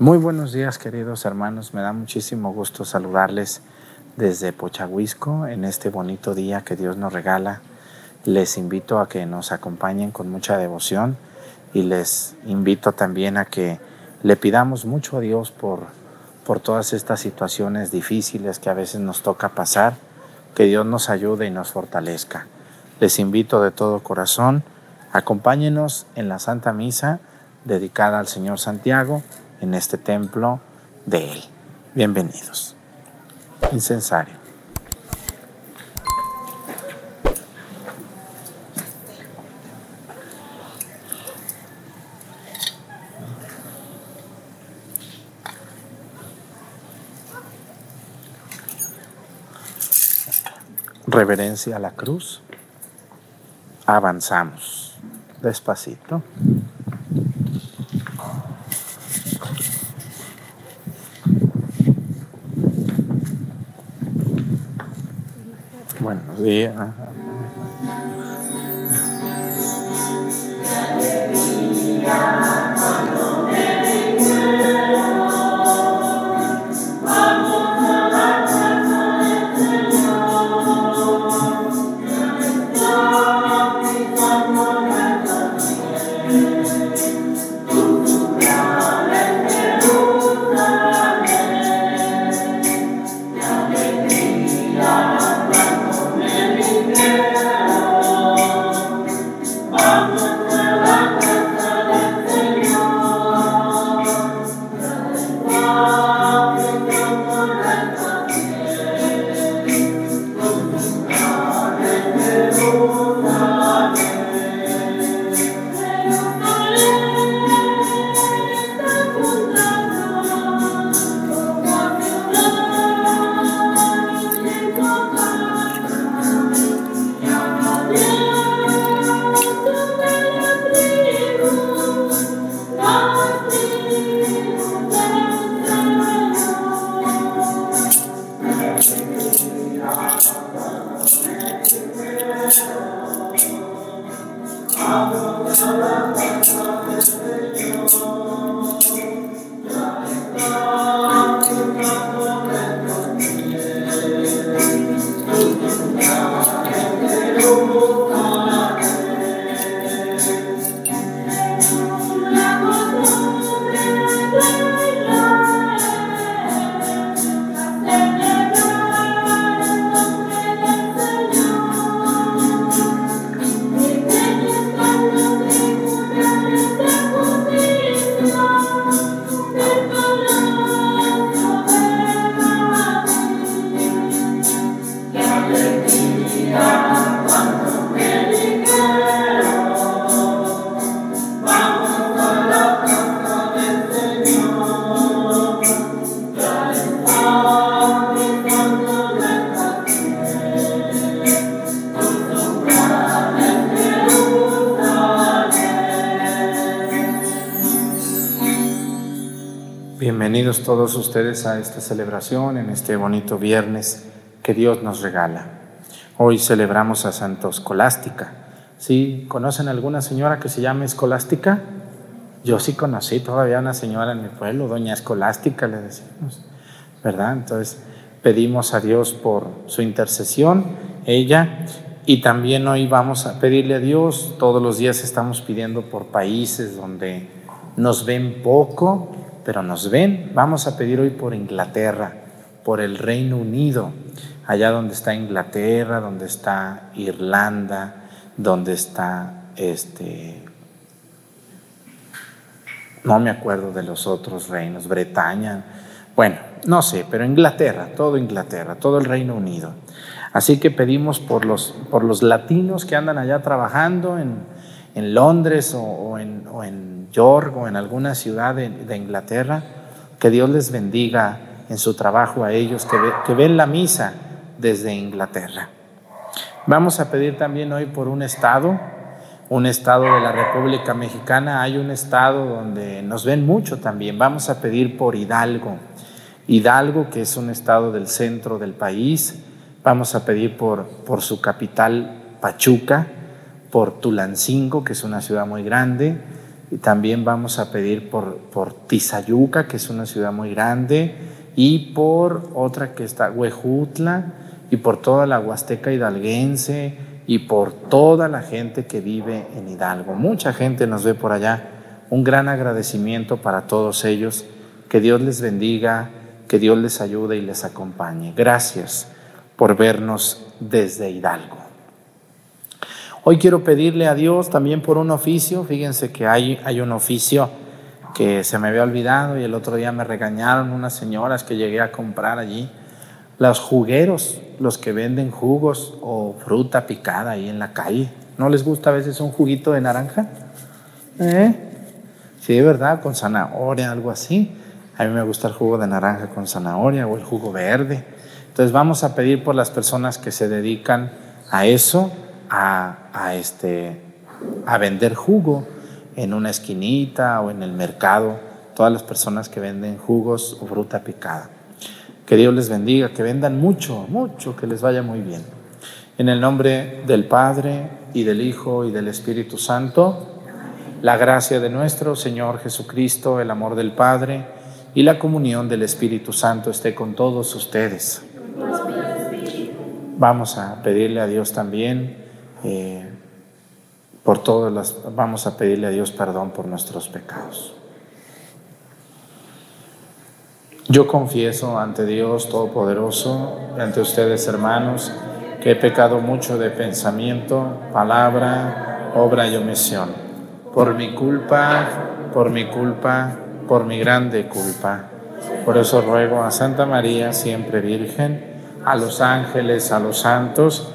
Muy buenos días queridos hermanos, me da muchísimo gusto saludarles desde Pochahuisco en este bonito día que Dios nos regala. Les invito a que nos acompañen con mucha devoción y les invito también a que le pidamos mucho a Dios por, por todas estas situaciones difíciles que a veces nos toca pasar, que Dios nos ayude y nos fortalezca. Les invito de todo corazón, acompáñenos en la Santa Misa dedicada al Señor Santiago en este templo de Él. Bienvenidos. Incensario. Reverencia a la cruz. Avanzamos despacito. Buenos días. Todos ustedes a esta celebración en este bonito viernes que Dios nos regala. Hoy celebramos a Santo Escolástica. ¿Sí? ¿Conocen alguna señora que se llame Escolástica? Yo sí conocí todavía una señora en mi pueblo, doña Escolástica, le decimos, ¿verdad? Entonces pedimos a Dios por su intercesión, ella, y también hoy vamos a pedirle a Dios, todos los días estamos pidiendo por países donde nos ven poco, pero nos ven. Vamos a pedir hoy por Inglaterra, por el Reino Unido, allá donde está Inglaterra, donde está Irlanda, donde está este no me acuerdo de los otros reinos, Bretaña, bueno, no sé, pero Inglaterra, todo Inglaterra, todo el Reino Unido. Así que pedimos por los, por los latinos que andan allá trabajando en, en Londres o, en, o, en, York o en alguna ciudad de, Inglaterra, que Dios les bendiga en su trabajo a ellos, que ven la misa desde Inglaterra. Vamos a pedir también hoy por un estado, un estado de la República Mexicana, hay un estado donde nos ven mucho también. Vamos a pedir por Hidalgo. Hidalgo, que es un estado del centro del país. Vamos a pedir por, por su capital, Pachuca, por Tulancingo, que es una ciudad muy grande, y también vamos a pedir por, por Tizayuca, que es una ciudad muy grande, y por otra que está Huejutla, y por toda la Huasteca hidalguense, y por toda la gente que vive en Hidalgo. Mucha gente nos ve por allá. Un gran agradecimiento para todos ellos. Que Dios les bendiga, que Dios les ayude y les acompañe. Gracias por vernos desde Hidalgo. Hoy quiero pedirle a Dios también por un oficio. Fíjense que hay, hay un oficio que se me había olvidado y el otro día me regañaron unas señoras que llegué a comprar allí. Los jugueros, los que venden jugos o fruta picada ahí en la calle. ¿No les gusta a veces un juguito de naranja? ¿Eh? Sí, ¿verdad? Con zanahoria, algo así. A mí me gusta el jugo de naranja con zanahoria o el jugo verde. Entonces vamos a pedir por las personas que se dedican a eso a, este, a vender jugo en una esquinita o en el mercado, todas las personas que venden jugos o fruta picada. Que Dios les bendiga, que vendan mucho, mucho, que les vaya muy bien. En el nombre del Padre y del Hijo y del Espíritu Santo, la gracia de nuestro Señor Jesucristo, el amor del Padre y la comunión del Espíritu Santo esté con todos ustedes. Vamos a pedirle a Dios también eh, por todas las, vamos a pedirle a Dios perdón por nuestros pecados. Yo confieso ante Dios Todopoderoso ante ustedes hermanos que he pecado mucho de pensamiento, palabra, obra y omisión. Por mi culpa, por mi culpa, por mi grande culpa. Por eso ruego a Santa María, siempre Virgen, a los ángeles, a los santos,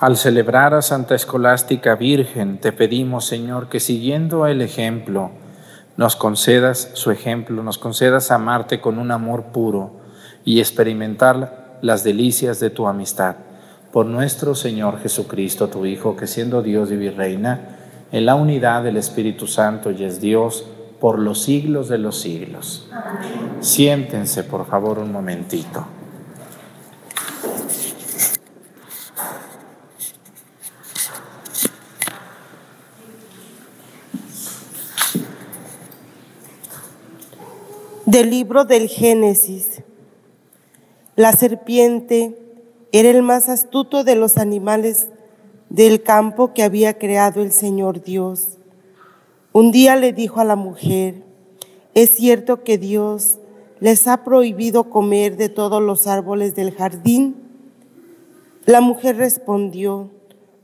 Al celebrar a Santa Escolástica Virgen, te pedimos, Señor, que siguiendo el ejemplo, nos concedas su ejemplo, nos concedas amarte con un amor puro y experimentar las delicias de tu amistad. Por nuestro Señor Jesucristo, tu Hijo, que siendo Dios y Virreina, en la unidad del Espíritu Santo y es Dios por los siglos de los siglos. Siéntense, por favor, un momentito. Del libro del Génesis. La serpiente era el más astuto de los animales del campo que había creado el Señor Dios. Un día le dijo a la mujer, es cierto que Dios les ha prohibido comer de todos los árboles del jardín. La mujer respondió,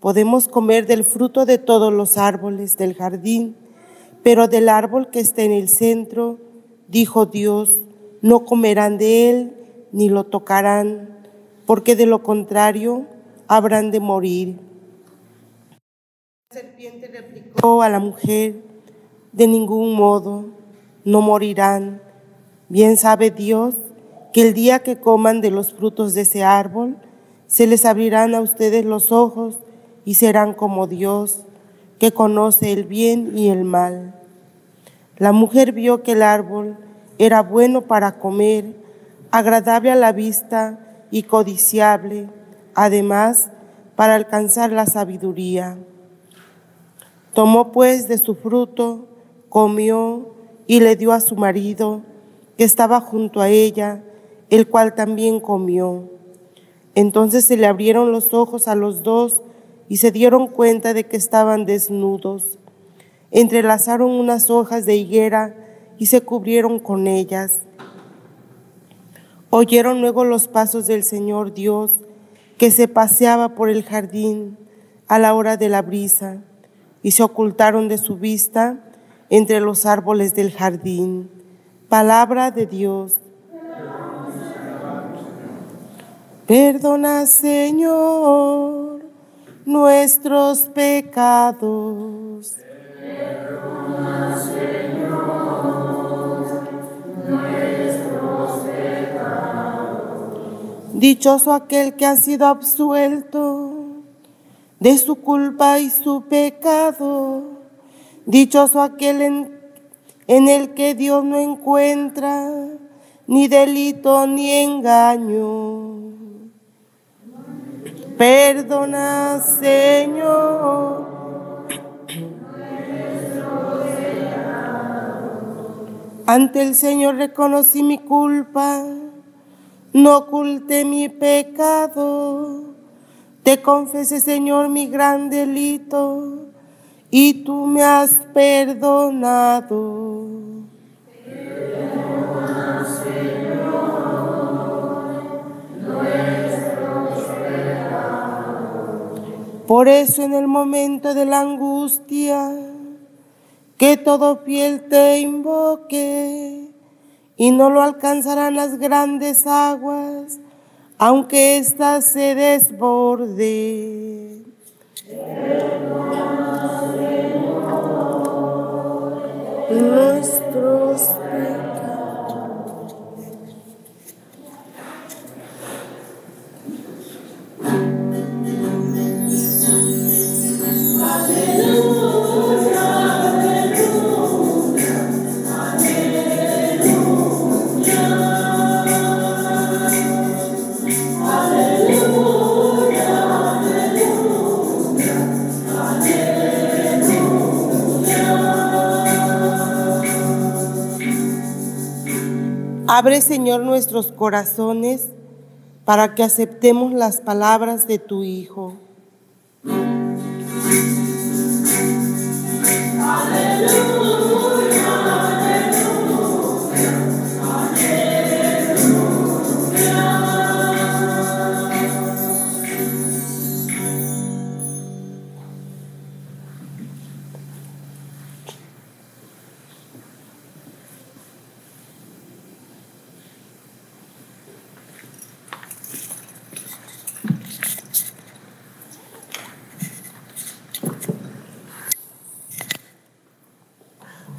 podemos comer del fruto de todos los árboles del jardín, pero del árbol que está en el centro, dijo Dios, no comerán de él ni lo tocarán, porque de lo contrario habrán de morir. La serpiente replicó a la mujer, de ningún modo, no morirán. Bien sabe Dios que el día que coman de los frutos de ese árbol, se les abrirán a ustedes los ojos y serán como Dios, que conoce el bien y el mal. La mujer vio que el árbol era bueno para comer, agradable a la vista y codiciable, además para alcanzar la sabiduría. Tomó pues de su fruto, comió y le dio a su marido, que estaba junto a ella, el cual también comió. Entonces se le abrieron los ojos a los dos y se dieron cuenta de que estaban desnudos. Entrelazaron unas hojas de higuera y se cubrieron con ellas. Oyeron luego los pasos del Señor Dios que se paseaba por el jardín a la hora de la brisa y se ocultaron de su vista entre los árboles del jardín. Palabra de Dios. Perdona, Señor, nuestros pecados. Dichoso aquel que ha sido absuelto de su culpa y su pecado. Dichoso aquel en, en el que Dios no encuentra ni delito ni engaño. Perdona, Señor. Ante el Señor reconocí mi culpa, no oculté mi pecado. Te confesé, Señor, mi gran delito, y tú me has perdonado. Por eso en el momento de la angustia, que todo fiel te invoque y no lo alcanzarán las grandes aguas, aunque ésta se desborde. Nuestros Abre, Señor, nuestros corazones para que aceptemos las palabras de tu Hijo.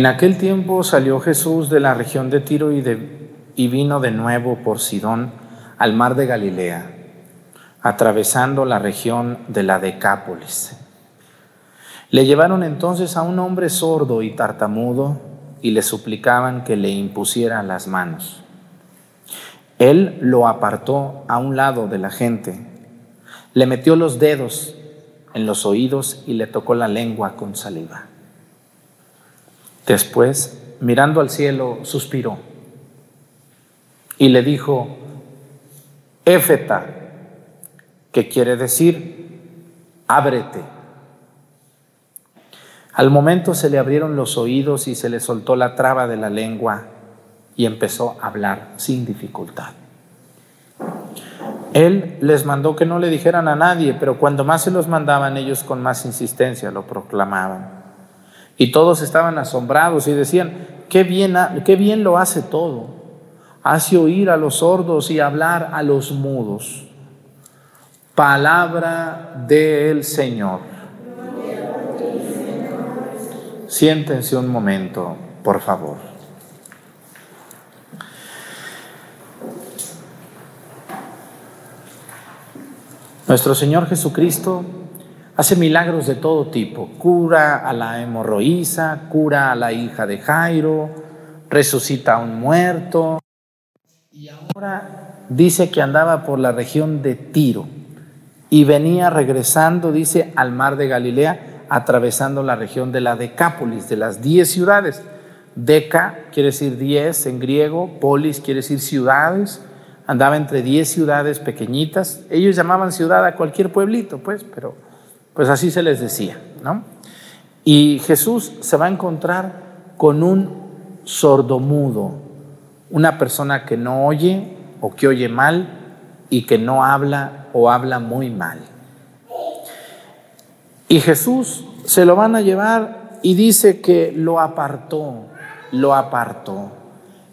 En aquel tiempo salió Jesús de la región de Tiro y, vino de nuevo por Sidón al mar de Galilea, atravesando la región de la Decápolis. Le llevaron entonces a un hombre sordo y tartamudo y le suplicaban que le impusiera las manos. Él lo apartó a un lado de la gente, le metió los dedos en los oídos y le tocó la lengua con saliva. Después, mirando al cielo, suspiró y le dijo, Éfeta, que quiere decir, ábrete. Al momento se le abrieron los oídos y se le soltó la traba de la lengua y empezó a hablar sin dificultad. Él les mandó que no le dijeran a nadie, pero cuando más se los mandaban ellos con más insistencia lo proclamaban. Y todos estaban asombrados y decían, qué bien, qué bien lo hace todo. Hace oír a los sordos y hablar a los mudos. Palabra del Señor. Siéntense un momento, por favor. Nuestro Señor Jesucristo hace milagros de todo tipo. Cura a la hemorroísa, cura a la hija de Jairo, resucita a un muerto. Y ahora dice que andaba por la región de Tiro y venía regresando, dice, al mar de Galilea, atravesando la región de la Decápolis, de las diez ciudades. Deca quiere decir diez en griego, polis quiere decir ciudades andaba entre 10 ciudades pequeñitas. Ellos llamaban ciudad a cualquier pueblito, pues, pero pues así se les decía, ¿no? Y Jesús se va a encontrar con un sordomudo, una persona que no oye o que oye mal y que no habla o habla muy mal. Y Jesús se lo van a llevar y dice que lo apartó, lo apartó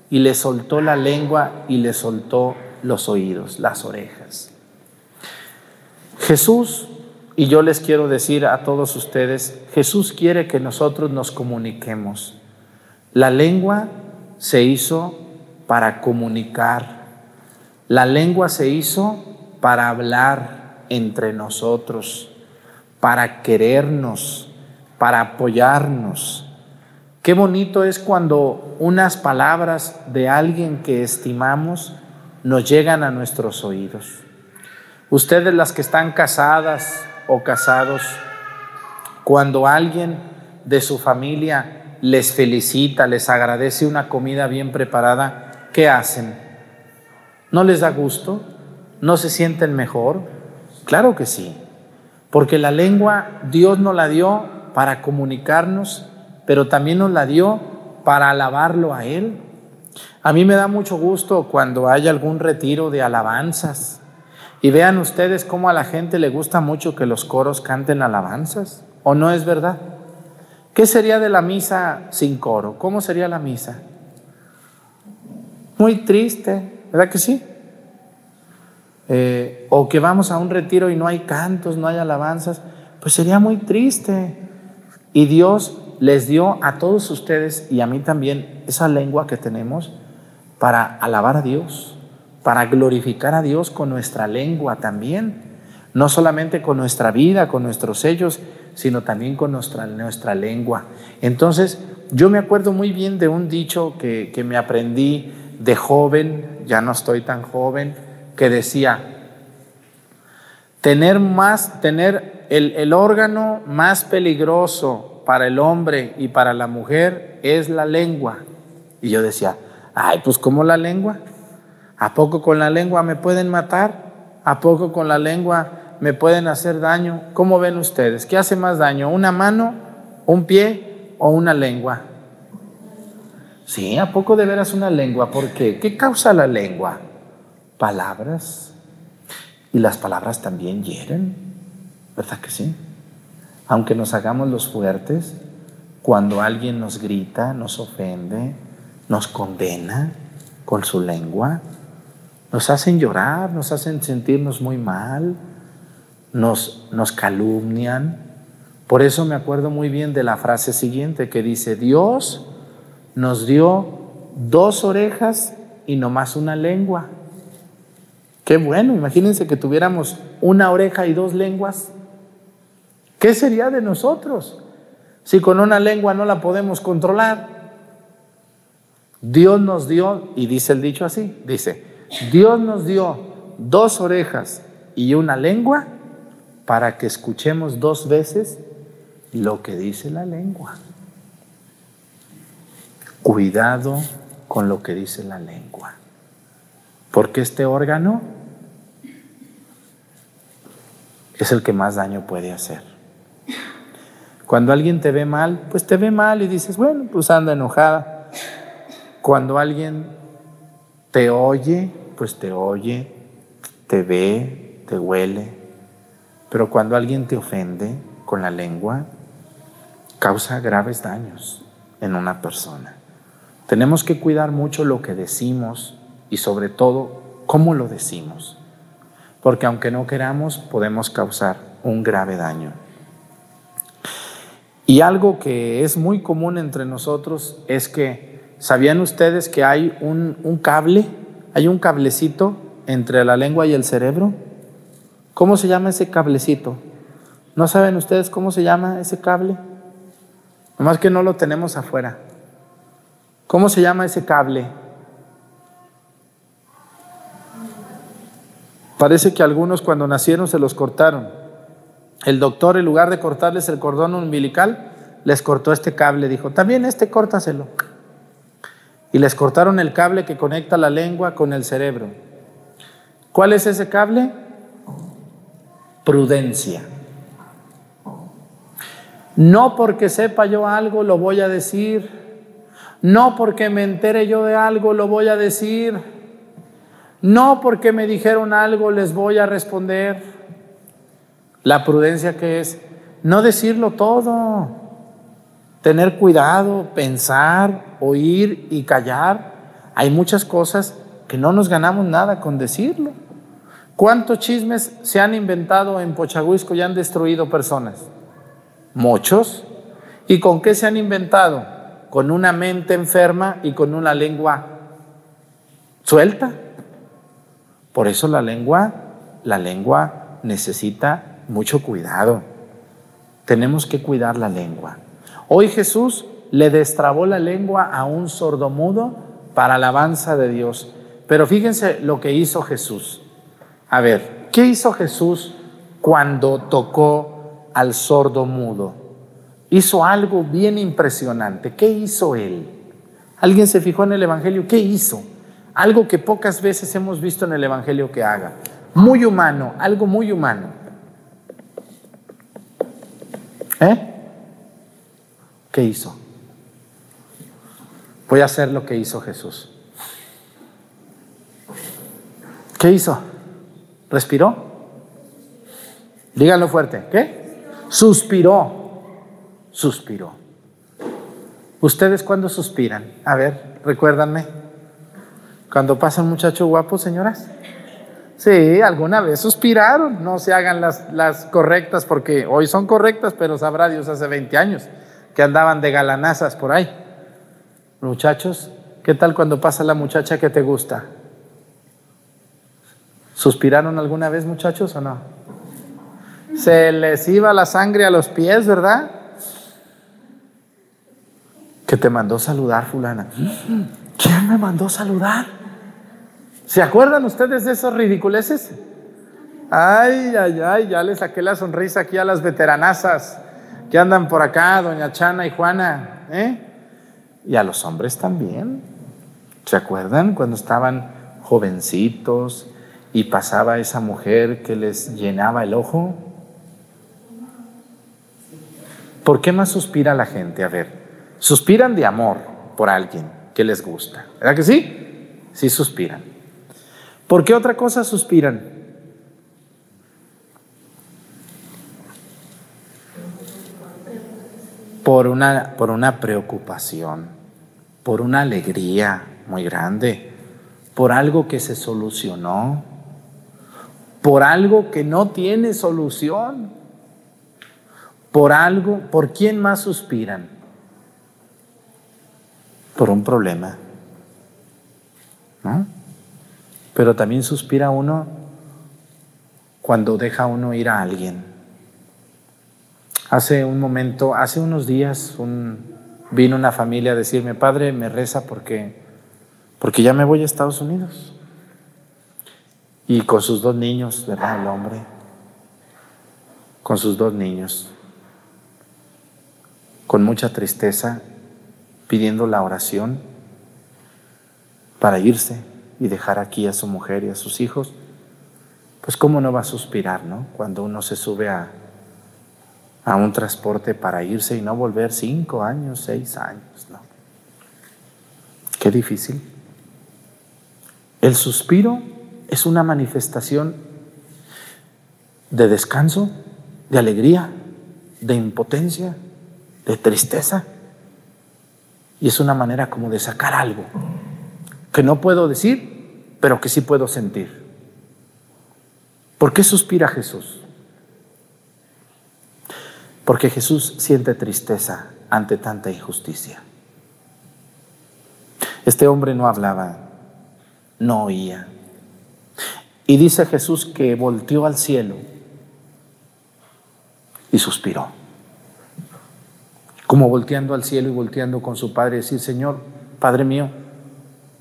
y le soltó la lengua y le soltó los oídos, las orejas. Jesús, y yo les quiero decir a todos ustedes, Jesús quiere que nosotros nos comuniquemos. La lengua se hizo para comunicar. La lengua se hizo para hablar entre nosotros, para querernos, para apoyarnos. Qué bonito es cuando unas palabras de alguien que estimamos nos llegan a nuestros oídos. Ustedes las que están casadas o casados, cuando alguien de su familia les felicita, les agradece una comida bien preparada, ¿qué hacen? ¿No les da gusto? ¿No se sienten mejor? Claro que sí, porque la lengua Dios nos la dio para comunicarnos, pero también nos la dio para alabarlo a Él. A mí me da mucho gusto cuando hay algún retiro de alabanzas y vean ustedes cómo a la gente le gusta mucho que los coros canten alabanzas, ¿o no es verdad? ¿Qué sería de la misa sin coro? ¿Cómo sería la misa? Muy triste, ¿verdad que sí? Eh, o que vamos a un retiro y no hay cantos, no hay alabanzas, pues sería muy triste. Y Dios les dio a todos ustedes y a mí también esa lengua que tenemos para alabar a Dios, para glorificar a Dios con nuestra lengua también, no solamente con nuestra vida, con nuestros sellos, sino también con nuestra, nuestra lengua. Entonces, yo me acuerdo muy bien de un dicho que, que me aprendí de joven, ya no estoy tan joven, que decía, tener más, tener el, el órgano más peligroso para el hombre y para la mujer es la lengua. Y yo decía, Ay, pues como la lengua. ¿A poco con la lengua me pueden matar? ¿A poco con la lengua me pueden hacer daño? ¿Cómo ven ustedes? ¿Qué hace más daño? ¿Una mano, un pie o una lengua? Sí, ¿a poco de veras una lengua? ¿Por qué? ¿Qué causa la lengua? Palabras. Y las palabras también hieren, ¿verdad que sí? Aunque nos hagamos los fuertes, cuando alguien nos grita, nos ofende, nos condena con su lengua, nos hacen llorar, nos hacen sentirnos muy mal, nos, nos calumnian. Por eso me acuerdo muy bien de la frase siguiente que dice, Dios nos dio dos orejas y no más una lengua. Qué bueno, imagínense que tuviéramos una oreja y dos lenguas. ¿Qué sería de nosotros si con una lengua no la podemos controlar? Dios nos dio, y dice el dicho así, dice, Dios nos dio dos orejas y una lengua para que escuchemos dos veces lo que dice la lengua. Cuidado con lo que dice la lengua, porque este órgano es el que más daño puede hacer. Cuando alguien te ve mal, pues te ve mal y dices, bueno, pues anda enojada. Cuando alguien te oye, pues te oye te ve, te huele, pero cuando alguien te ofende con la lengua, causa graves daños en una persona. Tenemos que cuidar mucho lo que decimos y sobre todo cómo lo decimos, porque aunque no queramos, podemos causar un grave daño. Y algo que es muy común entre nosotros es que, ¿sabían ustedes que hay un, cable, hay un cablecito entre la lengua y el cerebro? ¿Cómo se llama ese cablecito? ¿No saben ustedes cómo se llama ese cable? Nomás que no lo tenemos afuera. ¿Cómo se llama ese cable? Parece que algunos cuando nacieron se los cortaron. El doctor, en lugar de cortarles el cordón umbilical, les cortó este cable. Dijo, también este córtaselo. Y les cortaron el cable que conecta la lengua con el cerebro. ¿Cuál es ese cable? Prudencia. No porque sepa yo algo lo voy a decir. No porque me entere yo de algo lo voy a decir. No porque me dijeron algo les voy a responder. La prudencia que es no decirlo todo. Tener cuidado, pensar, oír y callar. Hay muchas cosas que no nos ganamos nada con decirlo. ¿Cuántos chismes se han inventado en Pochahuisco y han destruido personas? Muchos. ¿Y con qué se han inventado? Con una mente enferma y con una lengua suelta. Por eso la lengua, la lengua necesita mucho cuidado. Tenemos que cuidar la lengua. Hoy Jesús le destrabó la lengua a un sordomudo para alabanza de Dios. Pero fíjense lo que hizo Jesús. A ver, ¿qué hizo Jesús cuando tocó al sordo mudo? Hizo algo bien impresionante. ¿Qué hizo él? ¿Alguien se fijó en el Evangelio? ¿Qué hizo? Algo que pocas veces hemos visto en el Evangelio que haga. Muy humano, algo muy humano. ¿Eh? ¿Qué hizo? Voy a hacer lo que hizo Jesús. ¿Qué hizo? ¿Respiró? Díganlo fuerte. ¿Qué? Suspiró. Suspiró. ¿Ustedes cuándo suspiran? A ver, recuérdanme. Cuando pasa un muchacho guapo, señoras. Sí, alguna vez suspiraron. No se hagan las, las correctas porque hoy son correctas, pero sabrá Dios hace 20 años que andaban de galanazas por ahí. Muchachos, ¿qué tal cuando pasa la muchacha que te gusta? ¿Suspiraron alguna vez, muchachos, o no? Se les iba la sangre a los pies, ¿verdad? Que te mandó saludar, fulana. ¿Quién me mandó saludar? ¿Se acuerdan ustedes de esos ridiculeces? Ay, ay, ay, ya le saqué la sonrisa aquí a las veteranazas que andan por acá, doña Chana y Juana, ¿eh? Y a los hombres también. ¿Se acuerdan cuando estaban jovencitos, y pasaba esa mujer que les llenaba el ojo? ¿Por qué más suspira la gente? A ver, suspiran de amor por alguien que les gusta. ¿Verdad que sí? Sí suspiran. ¿Por qué otra cosa suspiran? Por una, por una preocupación, por una alegría muy grande, por algo que se solucionó, por algo que no tiene solución, por algo, ¿por quién más suspiran? Por un problema. ¿No? Pero también suspira uno cuando deja uno ir a alguien. Hace un momento, hace unos días, vino una familia a decirme, padre, me reza porque, porque ya me voy a Estados Unidos. Y con sus dos niños, ¿verdad? El hombre. Con sus dos niños. Con mucha tristeza, pidiendo la oración para irse y dejar aquí a su mujer y a sus hijos. Pues cómo no va a suspirar, ¿no? Cuando uno se sube a, a un transporte para irse y no volver cinco años, seis años, ¿no? Qué difícil. El suspiro es una manifestación de descanso, de alegría, de impotencia, de tristeza. Y es una manera como de sacar algo que no puedo decir, pero que sí puedo sentir. ¿Por qué suspira Jesús? Porque Jesús siente tristeza ante tanta injusticia. Este hombre no hablaba, no oía. Y dice Jesús que volteó al cielo y suspiró. Como volteando al cielo y volteando con su Padre, decir, Señor, Padre mío,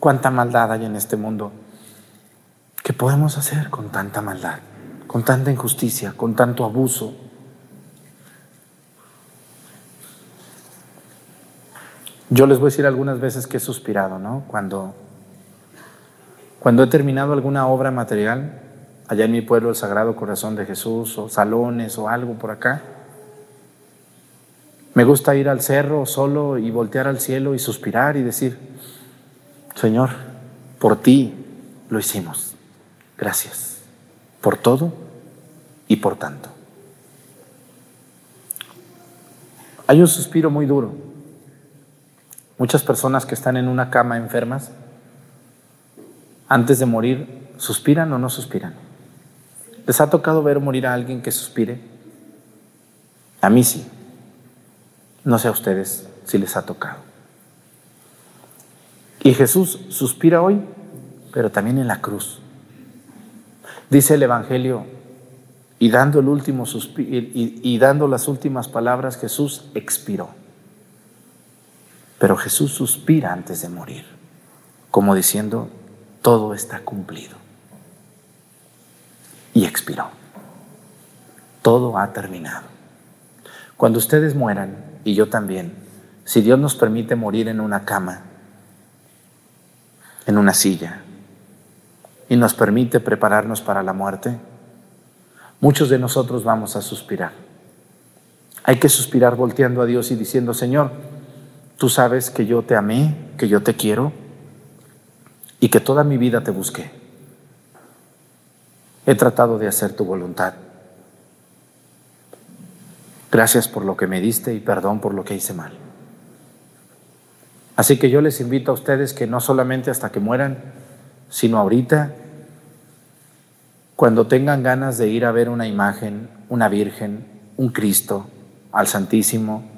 cuánta maldad hay en este mundo. ¿Qué podemos hacer con tanta maldad, con tanta injusticia, con tanto abuso? Yo les voy a decir algunas veces que he suspirado, ¿no? Cuando, cuando he terminado alguna obra material, allá en mi pueblo, el Sagrado Corazón de Jesús, o salones, o algo por acá, me gusta ir al cerro solo y voltear al cielo y suspirar y decir, Señor, por ti lo hicimos. Gracias por todo y por tanto. Hay un suspiro muy duro Muchas personas que están en una cama enfermas, antes de morir, ¿suspiran o no suspiran? ¿Les ha tocado ver morir a alguien que suspire? A mí sí. No sé a ustedes si les ha tocado. Y Jesús suspira hoy, pero también en la cruz. Dice el Evangelio, y dando el último y, y dando las últimas palabras, Jesús expiró. Pero Jesús suspira antes de morir, como diciendo, todo está cumplido. Y expiró. Todo ha terminado. Cuando ustedes mueran, y yo también, si Dios nos permite morir en una cama, en una silla, y nos permite prepararnos para la muerte, muchos de nosotros vamos a suspirar. Hay que suspirar volteando a Dios y diciendo, Señor, Tú sabes que yo te amé, que yo te quiero y que toda mi vida te busqué. He tratado de hacer tu voluntad. Gracias por lo que me diste y perdón por lo que hice mal. Así que yo les invito a ustedes que no solamente hasta que mueran, sino ahorita, cuando tengan ganas de ir a ver una imagen, una virgen, un Cristo, al Santísimo,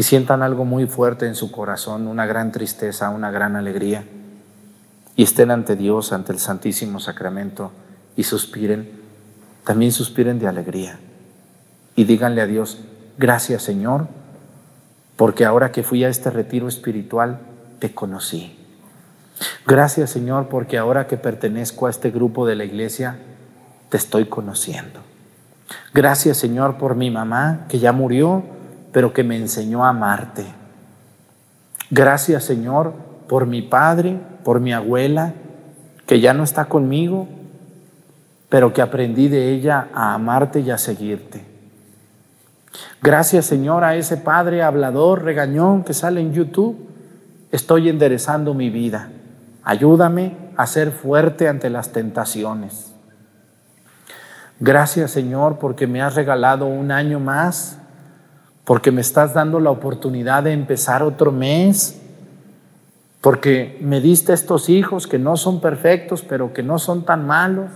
y sientan algo muy fuerte en su corazón, una gran tristeza, una gran alegría, y estén ante Dios, ante el Santísimo Sacramento, y suspiren, también suspiren de alegría. Y díganle a Dios, gracias Señor, porque ahora que fui a este retiro espiritual, te conocí. Gracias Señor, porque ahora que pertenezco a este grupo de la iglesia, te estoy conociendo. Gracias Señor por mi mamá, que ya murió, pero que me enseñó a amarte. Gracias Señor por mi padre, por mi abuela, que ya no está conmigo, pero que aprendí de ella a amarte y a seguirte. Gracias Señor a ese padre hablador, regañón que sale en YouTube. Estoy enderezando mi vida. Ayúdame a ser fuerte ante las tentaciones. Gracias Señor porque me has regalado un año más porque me estás dando la oportunidad de empezar otro mes, porque me diste estos hijos que no son perfectos, pero que no son tan malos.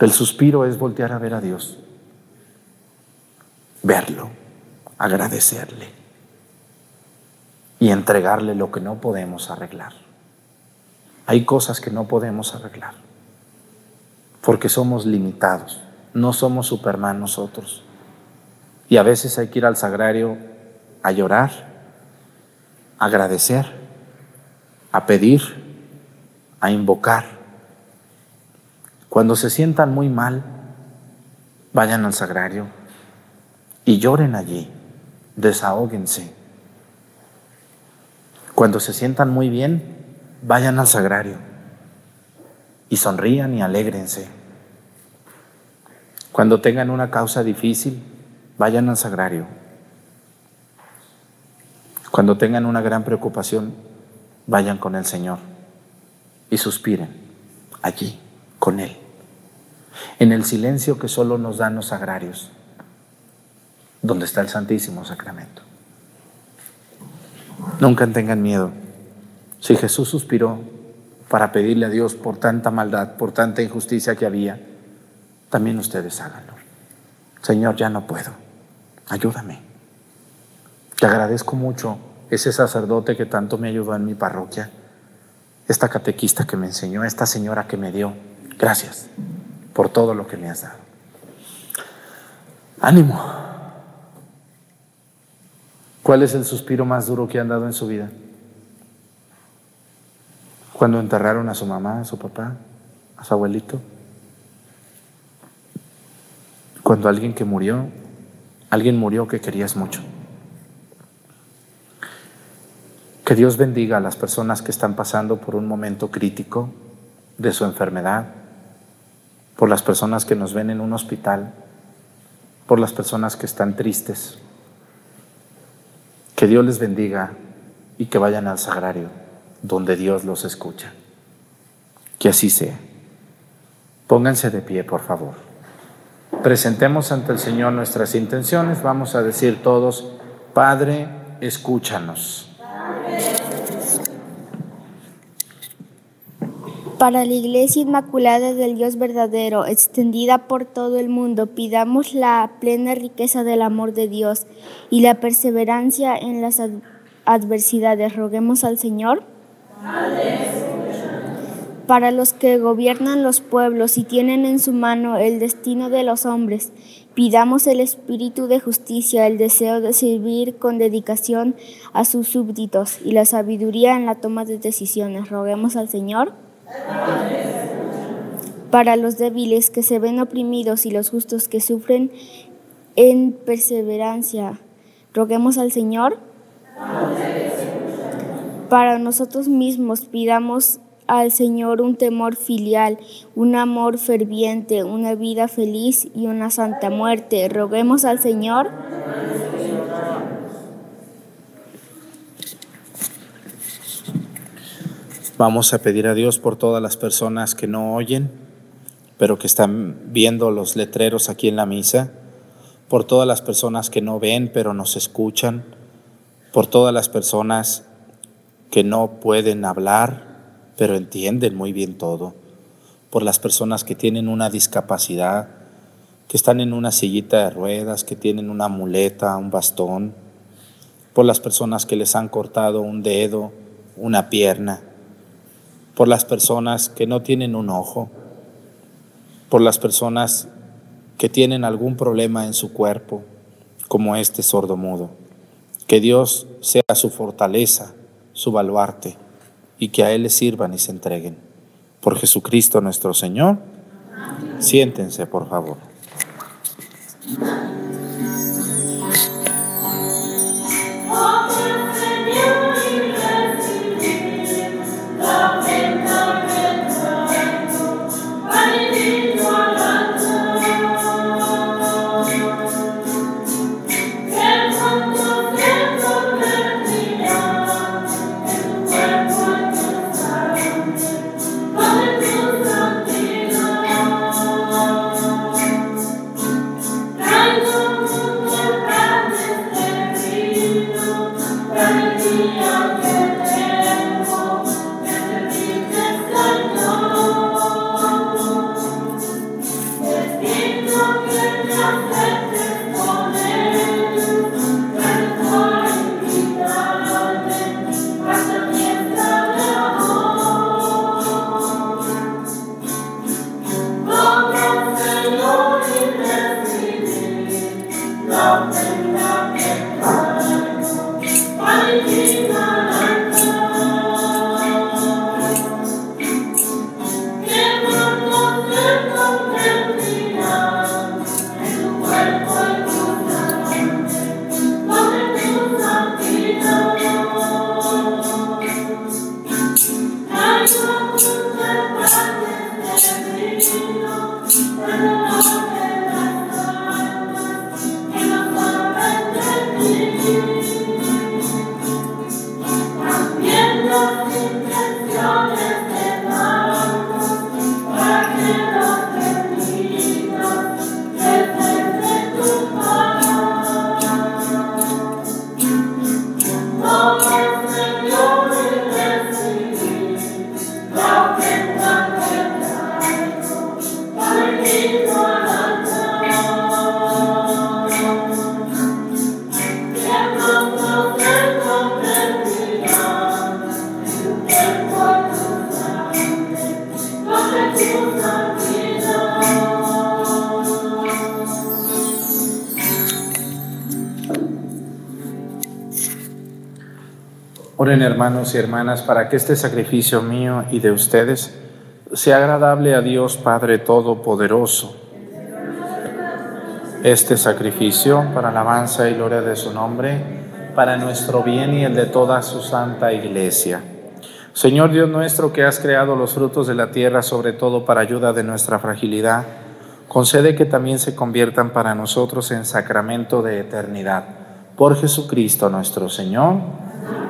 El suspiro es voltear a ver a Dios, verlo, agradecerle y entregarle lo que no podemos arreglar. Hay cosas que no podemos arreglar porque somos limitados, no somos Superman nosotros. Y a veces hay que ir al sagrario a llorar, a agradecer, a pedir, a invocar. Cuando se sientan muy mal, vayan al sagrario y lloren allí, desahóguense. Cuando se sientan muy bien, vayan al sagrario y sonrían y alégrense. Cuando tengan una causa difícil, vayan al sagrario. Cuando tengan una gran preocupación, vayan con el Señor. y suspiren allí con Él, en el silencio que solo nos dan los sagrarios, donde está el Santísimo Sacramento. Nunca tengan miedo. Si Jesús suspiró para pedirle a Dios por tanta maldad, por tanta injusticia que había, también ustedes háganlo. Señor, ya no puedo. Ayúdame. Te agradezco mucho ese sacerdote que tanto me ayudó en mi parroquia, esta catequista que me enseñó, esta señora que me dio. Gracias por todo lo que me has dado. Ánimo. ¿Cuál es el suspiro más duro que han dado en su vida? Cuando enterraron a su mamá, a su papá, a su abuelito. Cuando alguien que murió, alguien murió que querías mucho. Que Dios bendiga a las personas que están pasando por un momento crítico de su enfermedad, por las personas que nos ven en un hospital, por las personas que están tristes. Que Dios les bendiga y que vayan al sagrario, donde Dios los escucha. Que así sea. Pónganse de pie, por favor. Presentemos ante el Señor nuestras intenciones. Vamos a decir todos, Padre, escúchanos. Para la Iglesia Inmaculada del Dios verdadero, extendida por todo el mundo, pidamos la plena riqueza del amor de Dios y la perseverancia en las adversidades. Roguemos al Señor. Para los que gobiernan los pueblos y tienen en su mano el destino de los hombres, pidamos el espíritu de justicia, el deseo de servir con dedicación a sus súbditos y la sabiduría en la toma de decisiones. Roguemos al Señor. Para los débiles que se ven oprimidos y los justos que sufren en perseverancia, roguemos al Señor. Para nosotros mismos pidamos al Señor un temor filial, un amor ferviente, una vida feliz y una santa muerte. Roguemos al Señor. Vamos a pedir a Dios por todas las personas que no oyen, pero que están viendo los letreros aquí en la misa, por todas las personas que no ven, pero nos escuchan, por todas las personas que no pueden hablar, pero entienden muy bien todo, por las personas que tienen una discapacidad, que están en una sillita de ruedas, que tienen una muleta, un bastón, por las personas que les han cortado un dedo, una pierna. Por las personas que no tienen un ojo, por las personas que tienen algún problema en su cuerpo, como este sordo mudo. Que Dios sea su fortaleza, su baluarte, y que a Él le sirvan y se entreguen. Por Jesucristo nuestro Señor. Siéntense, por favor. Hermanos y hermanas para que este sacrificio mío y de ustedes sea agradable a Dios Padre Todopoderoso. Este sacrificio para alabanza y gloria de su nombre, para nuestro bien y el de toda su santa iglesia. Señor Dios nuestro que has creado los frutos de la tierra, sobre todo para ayuda de nuestra fragilidad, concede que también se conviertan para nosotros en sacramento de eternidad. Por Jesucristo nuestro Señor.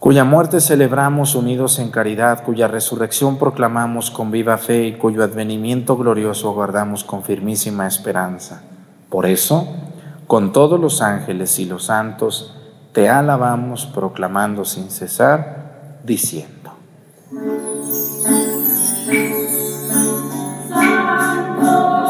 cuya muerte celebramos unidos en caridad, cuya resurrección proclamamos con viva fe y cuyo advenimiento glorioso guardamos con firmísima esperanza. Por eso, con todos los ángeles y los santos, te alabamos proclamando sin cesar, diciendo. Santo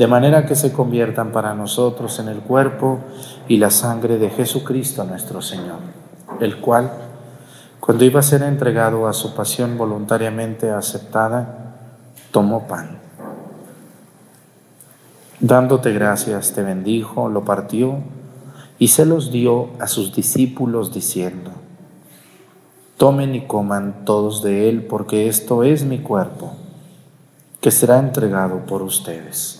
de manera que se conviertan para nosotros en el cuerpo y la sangre de Jesucristo nuestro Señor, el cual, cuando iba a ser entregado a su pasión voluntariamente aceptada, tomó pan. Dándote gracias, te bendijo, lo partió y se los dio a sus discípulos diciendo, tomen y coman todos de él, porque esto es mi cuerpo, que será entregado por ustedes.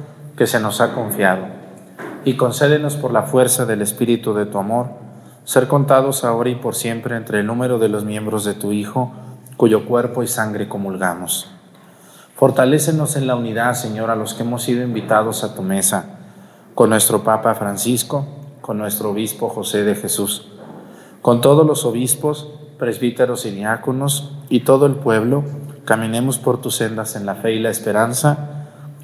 que se nos ha confiado y concédenos por la fuerza del Espíritu de tu amor, ser contados ahora y por siempre entre el número de los miembros de tu Hijo, cuyo cuerpo y sangre comulgamos. Fortalécenos en la unidad, Señor, a los que hemos sido invitados a tu mesa, con nuestro Papa Francisco, con nuestro Obispo José de Jesús, con todos los obispos, presbíteros y diáconos y todo el pueblo, caminemos por tus sendas en la fe y la esperanza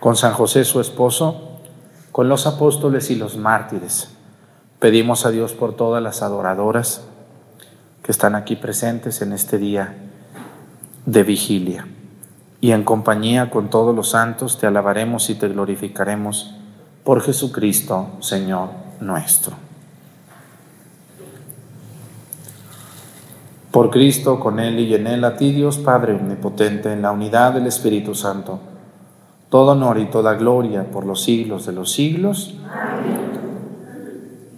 con San José su esposo, con los apóstoles y los mártires Pedimos a Dios por todas las adoradoras que están aquí presentes en este día de vigilia. Y en compañía con todos los santos te alabaremos y te glorificaremos por Jesucristo, Señor nuestro. Por Cristo, con Él y en Él, a ti Dios Padre Omnipotente, en la unidad del Espíritu Santo, todo honor y toda gloria por los siglos de los siglos.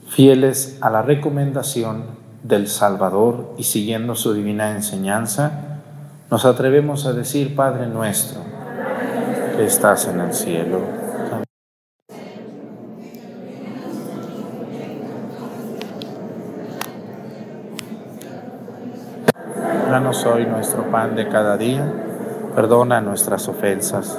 Fieles a la recomendación del Salvador y siguiendo su divina enseñanza, nos atrevemos a decir, Padre nuestro, que estás en el cielo. Danos hoy nuestro pan de cada día, perdona nuestras ofensas,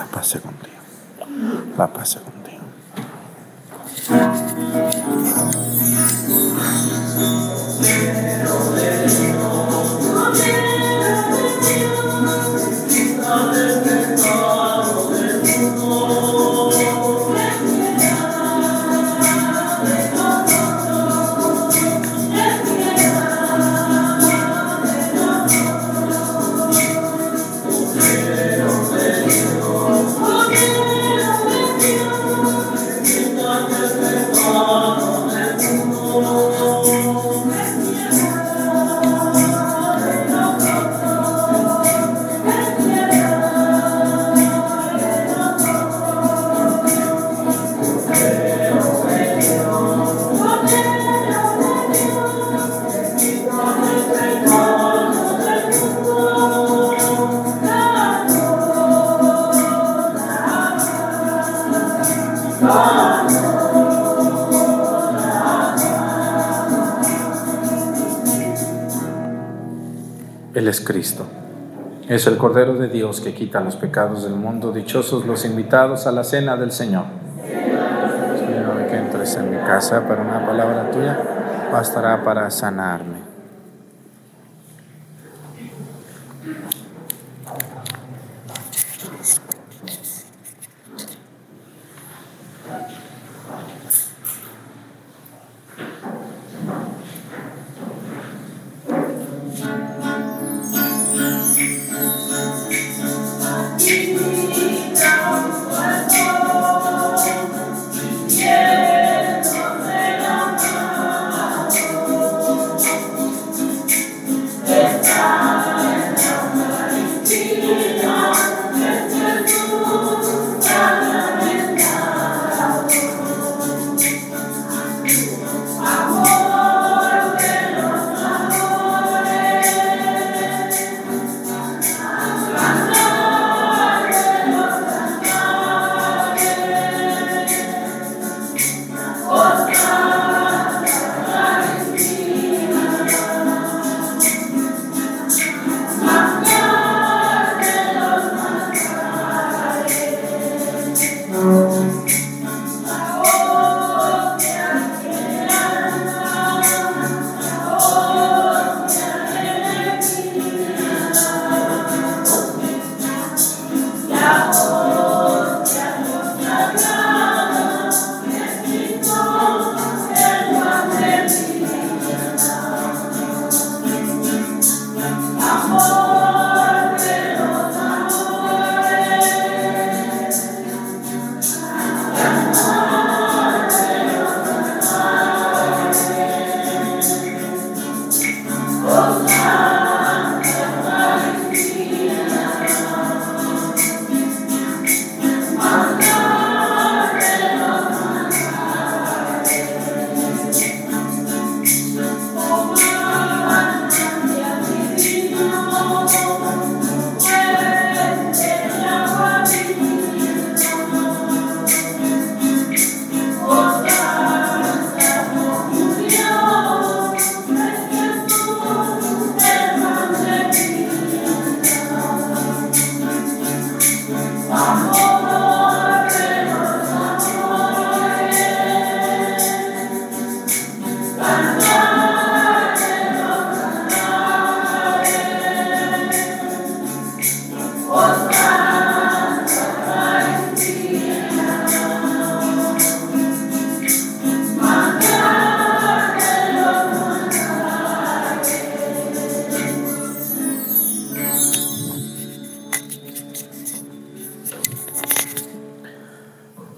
La paz contigo. La paz contigo. Él es Cristo. Es el Cordero de Dios que quita los pecados del mundo. Dichosos los invitados a la cena del Señor. Señor, que entres en mi casa, para una palabra tuya bastará para sanarme.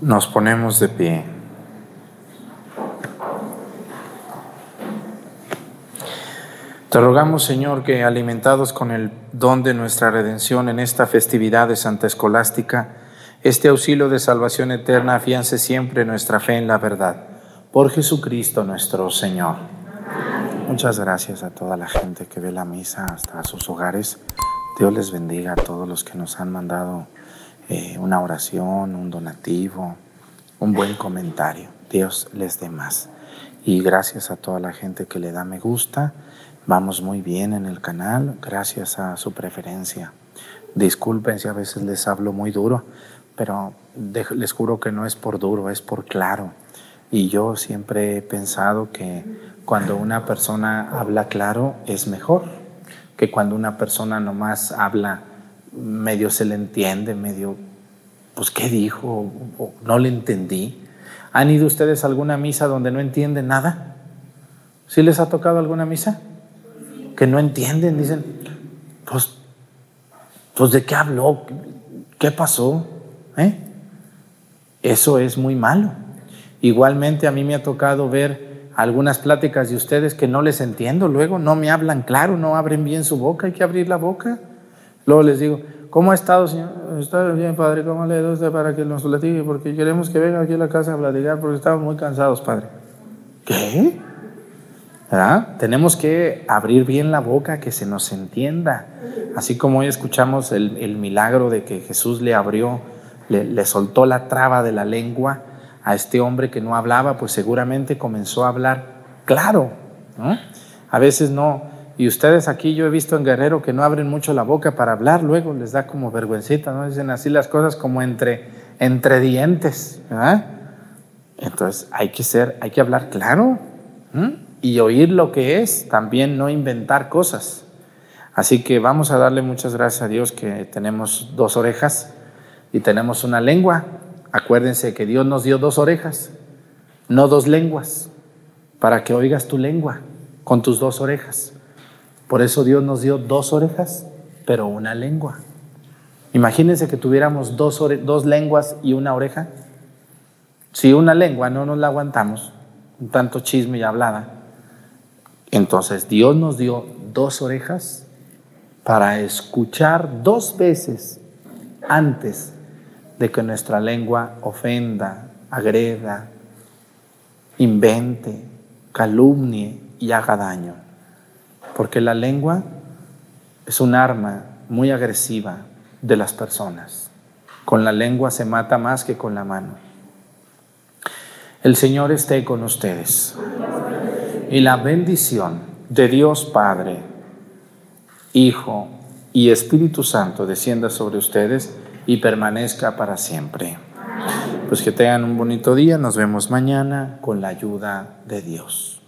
Nos ponemos de pie. Te rogamos, Señor, que alimentados con el don de nuestra redención en esta festividad de Santa Escolástica, este auxilio de salvación eterna afiance siempre nuestra fe en la verdad. Por Jesucristo nuestro Señor. Muchas gracias a toda la gente que ve la misa hasta sus hogares. Dios les bendiga a todos los que nos han mandado eh, una oración, un donativo, un buen comentario. Dios les dé más. Y gracias a toda la gente que le da me gusta. Vamos muy bien en el canal, gracias a su preferencia. Disculpen si a veces les hablo muy duro, pero les juro que no es por duro, es por claro. Y yo siempre he pensado que cuando una persona habla claro es mejor que cuando una persona nomás habla medio se le entiende, medio, pues, ¿qué dijo? O, no le entendí. ¿Han ido ustedes a alguna misa donde no entienden nada? ¿Sí les ha tocado alguna misa? Que no entienden, dicen, pues, pues ¿de qué habló? ¿Qué pasó? ¿Eh? Eso es muy malo. Igualmente a mí me ha tocado ver algunas pláticas de ustedes que no les entiendo, luego no me hablan claro, no abren bien su boca, hay que abrir la boca. Luego les digo, ¿cómo ha estado, señor? Está bien, padre, ¿cómo le doy para que nos platique? Porque queremos que venga aquí a la casa a platicar porque estamos muy cansados, padre. ¿Qué? ¿Verdad? Tenemos que abrir bien la boca, que se nos entienda. Así como hoy escuchamos el, el milagro de que Jesús le abrió, le, le soltó la traba de la lengua a este hombre que no hablaba, pues seguramente comenzó a hablar claro. ¿no? A veces no, y ustedes aquí yo he visto en Guerrero que no abren mucho la boca para hablar, luego les da como vergüencita, ¿no? Dicen así las cosas como entre, entre dientes, ¿verdad? Entonces hay que ser, hay que hablar claro y oír lo que es, también no inventar cosas. Así que vamos a darle muchas gracias a Dios que tenemos dos orejas y tenemos una lengua. Acuérdense que Dios nos dio dos orejas, no dos lenguas, para que oigas tu lengua con tus dos orejas. Por eso Dios nos dio dos orejas, pero una lengua. Imagínense que tuviéramos dos, dos lenguas y una oreja. Si una lengua no nos la aguantamos, un tanto chisme y hablada, entonces Dios nos dio dos orejas para escuchar dos veces antes de que nuestra lengua ofenda, agreda, invente, calumnie y haga daño porque la lengua es un arma muy agresiva de las personas. Con la lengua se mata más que con la mano. El Señor esté con ustedes. Y la bendición de Dios Padre, Hijo y Espíritu Santo descienda sobre ustedes y permanezca para siempre. Pues que tengan un bonito día. Nos vemos mañana con la ayuda de Dios.